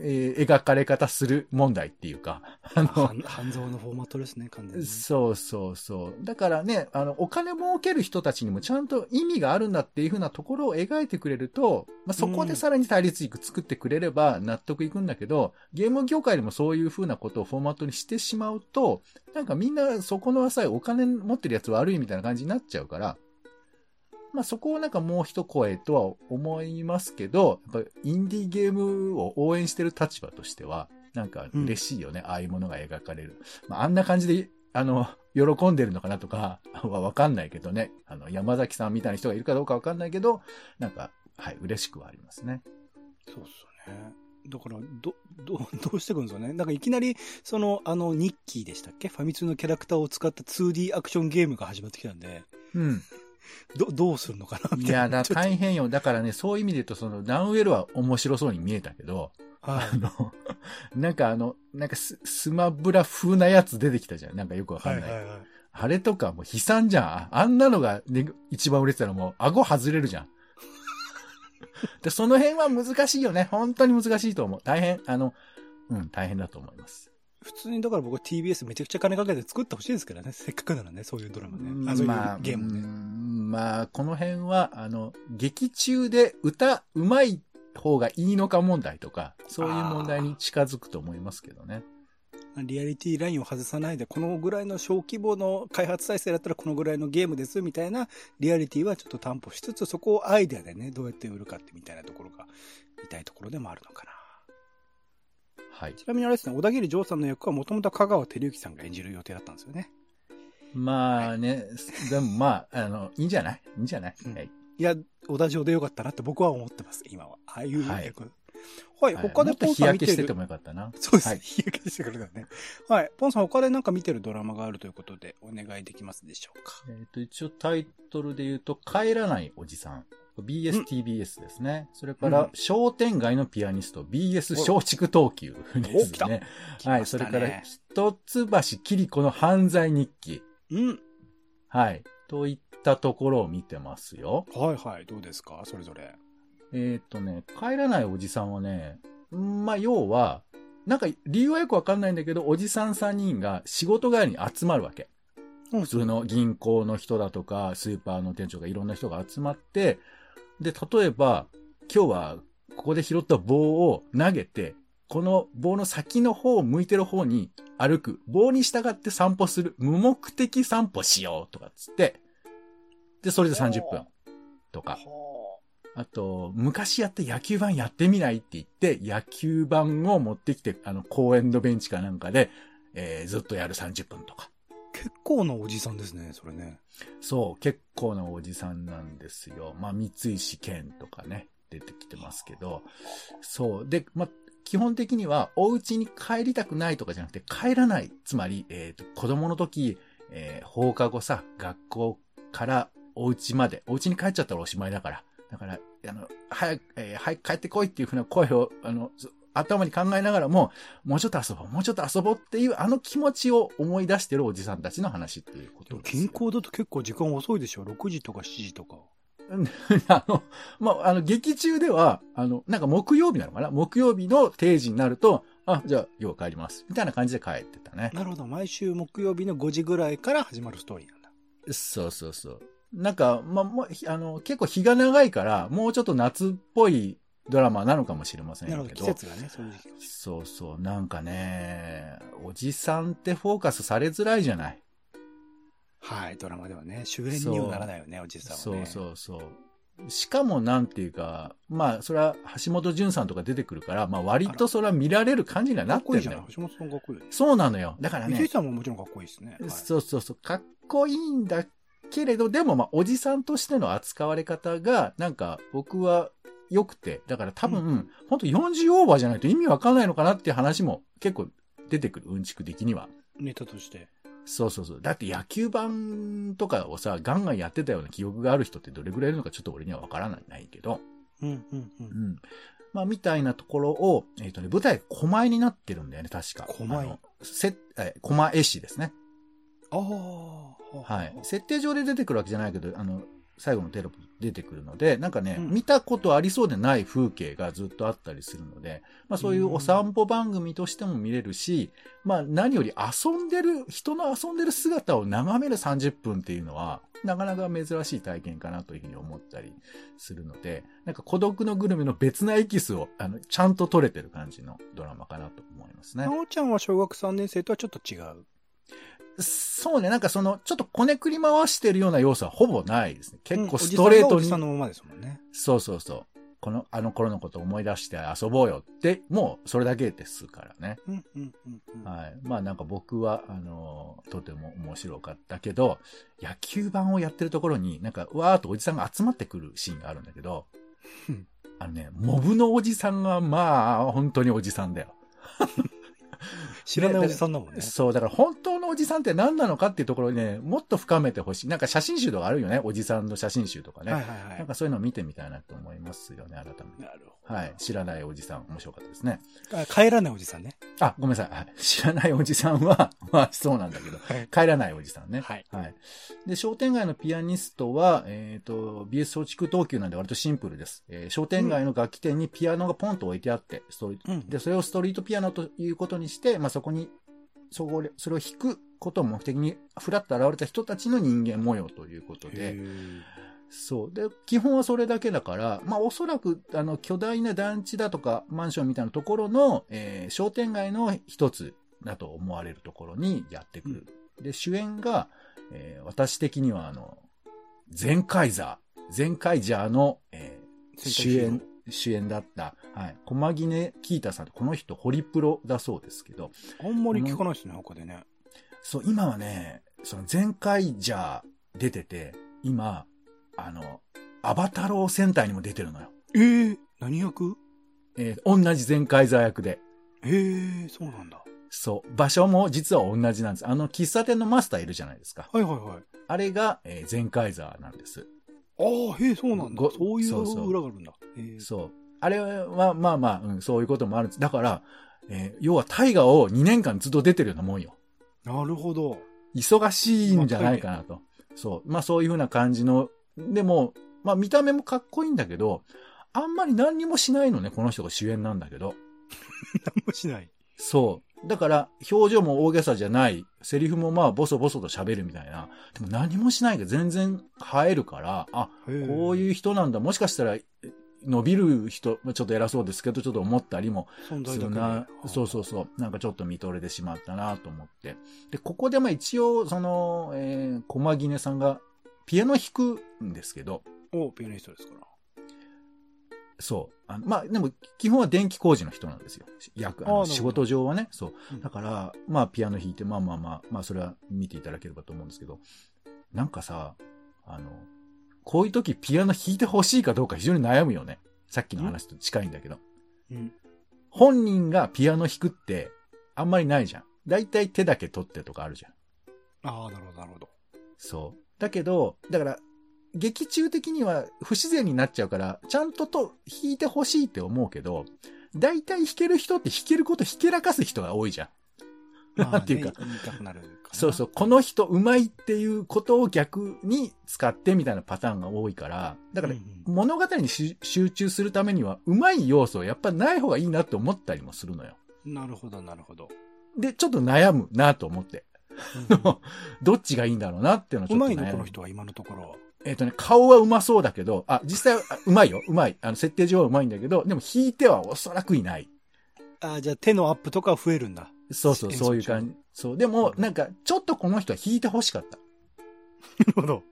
えー描かれ方する問題っていうか、あの、半半蔵のフォーマットですね、完全に。そうそうそう。だからね、あの、お金儲ける人たちにもちゃんと意味があるんだっていう風なところを描いてくれると、まあ、そこでさらに対立軸作ってくれれば納得いくんだけど、ゲーム業界でもそういう風なことをフォーマットにしてしまうと、なんかみんなそこの浅いお金持ってるやつ悪いみたいな感じになっちゃうから、まあそこをなんかもう一声とは思いますけど、やっぱインディーゲームを応援してる立場としては、なんか嬉しいよね、ああいうものが描かれる。まああんな感じで、あの、喜んでるのかなとかは (laughs) わかんないけどね。あの、山崎さんみたいな人がいるかどうかわかんないけど、なんか、はい、嬉しくはありますね。そうっすよね。だから、ど、ど、どうしていくんですよね。なんかいきなり、その、あの、ニッキーでしたっけ？ファミ通のキャラクターを使った 2D アクションゲームが始まってきたんで、うん。ど、どうするのかな？みたいな。いや、だ大変よ。だからね、そういう意味で言うと、その、ダウンウェルは面白そうに見えたけど、はいあの、(laughs) なんかあの、なんかススマブラ風なやつ出てきたじゃん。なんかよくわかんない。はいはいはい。あれとかもう悲惨じゃん。ああんなのが、ね、一番売れてたらもう顎外れるじゃん。(laughs) で、その辺は難しいよね。本当に難しいと思う。大変、あの、うん、大変だと思います。普通にだから僕は TBS めちゃくちゃ金かけて作ってほしいですからね。(laughs) せっかくならね、そういうドラマね。あ、そういうまあ、ゲームね。うんまあ、この辺は、あの、劇中で歌、うまい方がいいのか問題とか、そういう問題に近づくと思いますけどね。リアリティラインを外さないで、このぐらいの小規模の開発体制だったらこのぐらいのゲームですみたいなリアリティはちょっと担保しつつ、そこをアイデアでね、どうやって売るかってみたいなところが、痛いところでもあるのかな。はい。ちなみにあれですね、小田切丈さんの役はもともと香川照之さんが演じる予定だったんですよね。まあね、でもまあ、あの、いいんじゃない？いいんじゃない、うんはい。いや、小田城でよかったなって僕は思ってます、今は。ああいう役。ははいい。他ではいもっポンさん見てる？焼けしてて。もよかったな。そうですね。はい日焼けしてくれたね。はい。ポンさん他でなんか見てるドラマがあるということでお願いできますでしょうか？えっ、と、一応タイトルで言うと、帰らないおじさん。BSTBS ですね。それから、うん商店街のピアニスト、BS 松竹東急ですね。来はい。それから、一橋桐子の犯罪日記。うん。はい。といったところを見てますよ。はいはい。どうですか？それぞれ。えっ、とね、帰らないおじさんはね、んまあ、要は、なんか理由はよくわかんないんだけど、おじさん3人が仕事帰りに集まるわけ。普普通の銀行の人だとか、スーパーの店長がいろんな人が集まって、で、例えば、今日はここで拾った棒を投げて、この棒の先の方を向いてる方に歩く。棒に従って散歩する。無目的散歩しようとかっつって、で、それで30分とか。はあと、昔やった野球盤やってみないって言って、野球盤を持ってきて、あの、公園のベンチかなんかで、えーずっとやる30分とか。結構なおじさんですね、それね。そう、結構なおじさんなんですよ。まあ、三石健とかね、出てきてますけど。そう。で、まあ、基本的には、お家に帰りたくないとかじゃなくて、帰らない。つまり、えっ、と、子供の時、えー放課後さ、学校からお家まで、お家に帰っちゃったらおしまいだから。だから、あの、早く、えー早く帰ってこいっていうふうな声を、あの、頭に考えながらも、もうちょっと遊ぼう、もうちょっと遊ぼうっていう、あの気持ちを思い出してるおじさんたちの話っていうことですよ。銀行だと結構時間遅いでしょ ?6 時とか7時とか。(laughs) あの、まあ、あの、劇中では、あの、なんか木曜日なのかな？木曜日の定時になると、あ、じゃあ、要は帰ります。みたいな感じで帰ってたね。なるほど。毎週木曜日の5時ぐらいから始まるストーリーなんだ。そうそうそう。なんか、まあ、もうひあの、結構日が長いから、もうちょっと夏っぽいドラマなのかもしれませんけど。ど。季節がね、そういう時期そうそう。なんかね、おじさんってフォーカスされづらいじゃない。はい。ドラマではね、主演にはならないよね、おじさんはそうね。そうそう。しかもなんていうか、まあ、それは橋本淳さんとか出てくるから、まあ割とそれは見られる感じにはなかっんだよってこいいじゃん。。橋本さんかっこいいよね。そうなのよ。だからね、三井さんももちろんかっこいいですね。はいそうそうそう、かっこいいんだけれど、でもまあ、おじさんとしての扱われ方が、なんか僕は良くて、だから多分、うん本当40オーバーじゃないと意味わかんないのかなっていう話も結構出てくる、うんちく的には。ネタとして。そうそうそう。だって野球盤とかをさ、ガンガンやってたような記憶がある人ってどれぐらいいるのかちょっと俺にはわからないけど。うんうんう。うんん。まあ、みたいなところを、えっ、とね、舞台、狛江になってるんだよね、確か。狛江せ、え、狛江市ですね。ああ。はい。設定上で出てくるわけじゃないけど、あの、最後のテロップ出てくるので、なんかね、うん見たことありそうでない風景がずっとあったりするので、まあそういうお散歩番組としても見れるし、まあ何より遊んでる、人の遊んでる姿を眺める30分っていうのは、なかなか珍しい体験かなというふうに思ったりするので、なんか孤独のグルメの別なエキスを、あの、ちゃんと撮れてる感じのドラマかなと思いますねな。おちゃんは小学3年生とはちょっと違う？そうね、なんかその、ちょっとこねくり回してるような要素はほぼないですね。結構うんストレートにおじさんがおじさんのままですもんね。そうそうそう。この、あの頃のことを思い出して遊ぼうよって、もうそれだけですからね。うん、うん、うん。うんはい。まあなんか僕は、あのーとても面白かったけど、野球盤をやってるところに、なんか、わーっとおじさんが集まってくるシーンがあるんだけどうん、あのね、モブのおじさんが、まあ、本当におじさんだよ。(laughs) 知らないおじさんだもんね。そう、だから本当のおじさんって何なのかっていうところにね、もっと深めてほしい。なんか写真集とかあるよね。おじさんの写真集とかね。はいはいはなんかそういうのを見てみたいなと思いますよね、改めて。い。なるほはい。知らないおじさん、面白かったですね。帰らないおじさんね。あ、ごめんなさい。はい知らないおじさんは、(laughs) まあそうなんだけど、はい。帰らないおじさんね。はい。はい。で、商店街のピアニストは、えっ、と、BS 松竹東急なんで割とシンプルです。えー商店街の楽器店にピアノがポンと置いてあって、ストリートうん。で、それをストリートピアノということにして、まあそこに、そこで、それを弾くことを目的に、ふらっと現れた人たちの人間模様ということへで、ーそう。で、基本はそれだけだから、まあおそらく、あの、巨大な団地だとか、マンションみたいなところの、えー商店街の一つだと思われるところにやってくる。で、主演が、えー私的にはあの、ゼンカイザー、ゼンカイジャーの、えー主演、主演だった、はい、駒木根キータさんこの人、ホリプロだそうですけど、あんまり聞かないですね、他でね。そう、今はね、その前回じゃ出てて、今、あの、アバタロー戦隊にも出てるのよ。えー、何役？えー同じ前回座役で。えー、そうなんだ。そう。場所も実は同じなんです。あの、喫茶店のマスターいるじゃないですか。はいはいはい。あれが、えー前回座なんです。ああ、へえ、そうなんだご。そういうそうそう裏があるんだ。えーそう。あれは、まあまあ、うん、そういうこともあるんです。だから、えー要は大河を2年間ずっと出てるようなもんよ。なるほど。忙しいんじゃないかなと。そう。まあそういうふうな感じの、でも、まあ見た目もかっこいいんだけど、あんまり何にもしないのね、この人が主演なんだけど。何もしない。そう。だから、表情も大げさじゃない、セリフもまあボソボソと喋るみたいな。でも何もしないが全然映えるから、あ、こうういう人なんだ。もしかしたら、伸びる人、まあちょっと偉そうですけど、ちょっと思ったりもするな。そうそうそう。なんかちょっと見とれてしまったなと思って。で、ここでまあ一応、その、えー、駒木根さんがピアノ弾くんですけど、おピアニストですから。そう。あのまあ、でも、基本は電気工事の人なんですよ。役、あの仕事上はね。そううん。だから、まあ、ピアノ弾いて、まあまあまあ、まあ、それは見ていただければと思うんですけど、なんかさ、あの、こういう時ピアノ弾いてほしいかどうか非常に悩むよね。さっきの話と近いんだけど。うん。本人がピアノ弾くって、あんまりないじゃん。だいたい手だけ取ってとかあるじゃん。ああ、なるほど、なるほど。そう。だけど、だから、劇中的には不自然になっちゃうから、ちゃんとと弾いてほしいって思うけど、大体弾ける人って弾けることひけらかす人が多いじゃん。なんていうか。そうそう、この人うまいっていうことを逆に使ってみたいなパターンが多いから、だから物語にし集中するためには、うまい要素はやっぱない方がいいなって思ったりもするのよ。なるほど、なるほど。で、ちょっと悩むなと思って。うんどっちがいいんだろうなっていうのをちょっと悩む。うまいの、この人は今のところは。えっ、とね、顔はうまそうだけど、あ、実際はあうまいよ。うまい。あの、設定上はうまいんだけど、でも弾いてはおそらくいない。ああ、じゃあ手のアップとかは増えるんだ。そうそう、そういう感じ。そう。でも、なんか、ちょっとこの人は弾いて欲しかった。なるほど。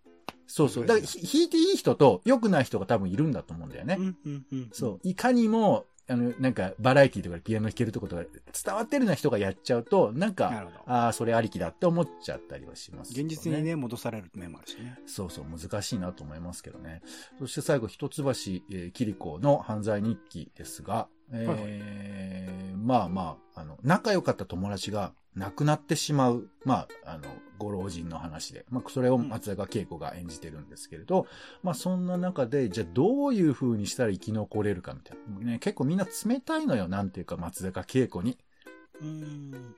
そうそう。だから、ひ弾いていい人と良くない人が多分いるんだと思うんだよね。うん、うん、うん。そう。いかにも、あの、なんか、バラエティとかでピアノ弾けるってことが伝わってるような人がやっちゃうと、なんなか。ああ、それありきだって思っちゃったりはします、現実に。ね、戻される面もあるしね。そうそう、難しいなと思いますけどね。そして最後、一橋、えー、キリコの犯罪日記ですが、えーまあまあ、あの、仲良かった友達が亡くなってしまう、まあ、あの、ご老人の話で、まあ、それを松坂慶子が演じてるんですけれど、まあ、そんな中で、じゃあどういう風にしたら生き残れるかみたいな。ね、結構みんな冷たいのよ、なんていうか、松坂慶子に。うん。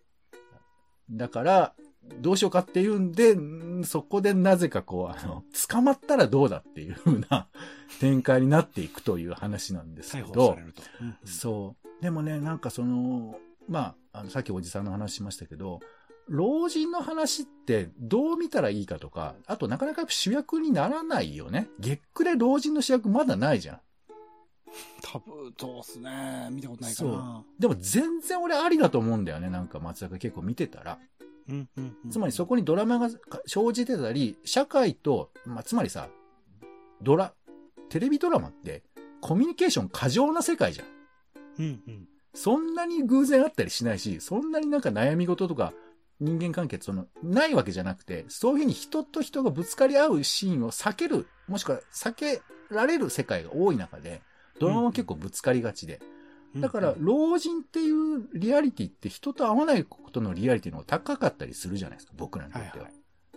だから、どうしようかっていうんで、んそこでなぜかこう、あの、捕まったらどうだっていう風な (laughs) 展開になっていくという話なんですけど。うんうんそう。でもね、なんかその、まあ、あのさっきおじさんの話しましたけど、老人の話ってどう見たらいいかとか、あとなかなか主役にならないよね。月句で老人の主役まだないじゃん。多分、そうっすね。見たことないかな。でも全然俺ありだと思うんだよね。なんか松坂結構見てたら。うんうんうんつまりそこにドラマがか生じてたり、社会と、まあ、つまりさ、ドラ、テレビドラマってコミュニケーション過剰な世界じゃん。うんうん。そんなに偶然あったりしないし、そんなになんか悩み事とか人間関係その、ないわけじゃなくて、そういうふうに人と人がぶつかり合うシーンを避ける、もしくは避けられる世界が多い中で、ドラマは結構ぶつかりがちで。だから、老人っていうリアリティって人と会わないことのリアリティの方が高かったりするじゃないですか、僕らにとっては。はいはい。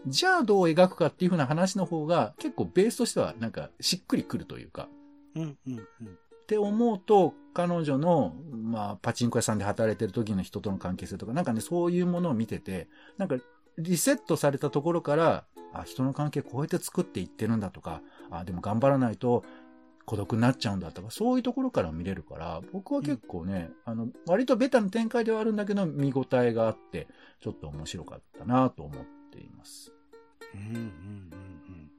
じゃあどう描くかっていうふうな話の方が結構ベースとしてはなんかしっくりくるというか。うんうんうん。って思うと、彼女の、まあ、パチンコ屋さんで働いてる時の人との関係性とか、なんかね、そういうものを見てて、なんか、リセットされたところから、あ、人の関係こうやって作っていってるんだとか、あ、でも頑張らないと孤独になっちゃうんだとか、そういうところから見れるから、僕は結構ね、あの、割とベタな展開ではあるんだけど、見応えがあって、ちょっと面白かったなと思っています。うんうんうんうん。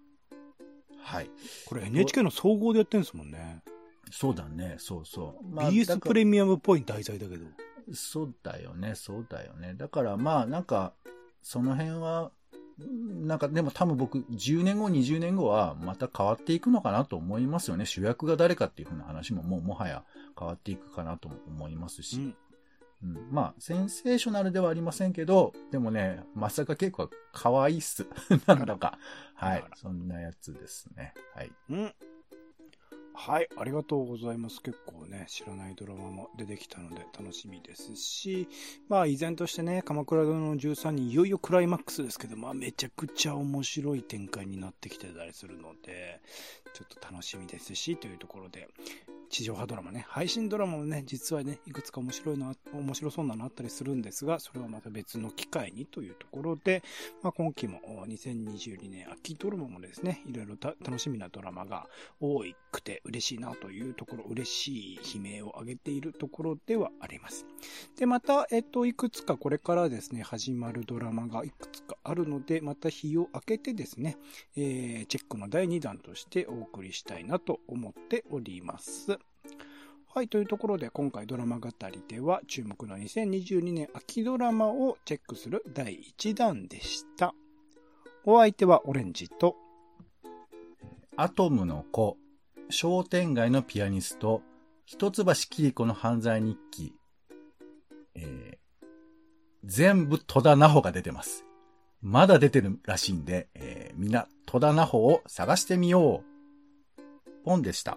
はい。これ NHK の総合でやってるんですもんね。そうだね、そうそう。まあ BS プレミアムっぽい題材だけど。そうだよね、そうだよね。だからまあなんか、その辺は、んなんかでも多分僕10年後、20年後はまた変わっていくのかなと思いますよね。主役が誰かっていう風な話ももうもはや変わっていくかなとも思いますし。うん。うんまあ、センセーショナルではありませんけど、でもね、まさか結構可愛いっす。(laughs) なんだか。はい。そんなやつですね。はい。うん。はい、ありがとうございます。結構ね、知らないドラマも出てきたので楽しみですし、まあ依然としてね、鎌倉殿の13人、いよいよクライマックスですけど、まあめちゃくちゃ面白い展開になってきてたりするので、ちょっと楽しみですし、というところで、地上波ドラマね、配信ドラマもね、実はね、いくつか面白いのあ、面白そうなのあったりするんですが、それはまた別の機会にというところで、まあ今期も2022年秋ドラマもですね、いろいろ楽しみなドラマが多くて嬉しいなというところ、嬉しい悲鳴を上げているところではあります。で、また、えっと、いくつかこれからですね、始まるドラマがいくつかあるので、また日を明けてですね、えー、チェックの第2弾としてお送りしたいなと思っております。はい、というところで今回ドラマ語りでは注目の2022年秋ドラマをチェックする第1弾でした。お相手はオレンジと、アトムの子、商店街のピアニスト、一橋桐子の犯罪日記、えー、全部戸田奈穂が出てます。まだ出てるらしいんで、えー、みんな戸田奈穂を探してみよう。ポンでした。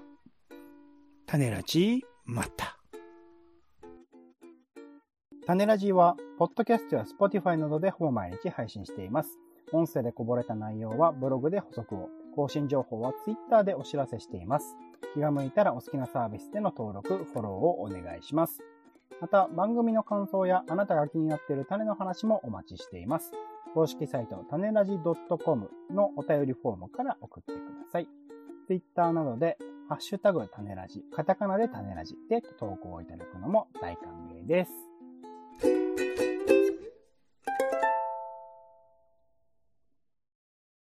種ラジ、また。種ラジは、ポッドキャストや Spotify などでほぼ毎日配信しています。音声でこぼれた内容はブログで補足を、更新情報は Twitter でお知らせしています。気が向いたらお好きなサービスでの登録、フォローをお願いします。また、番組の感想やあなたが気になっている種の話もお待ちしています。公式サイト、種ラジ .com のお便りフォームから送ってください。Twitter などで、ハッシュタグ種ラジ、カタカナで種ラジで投稿いただくのも大歓迎です。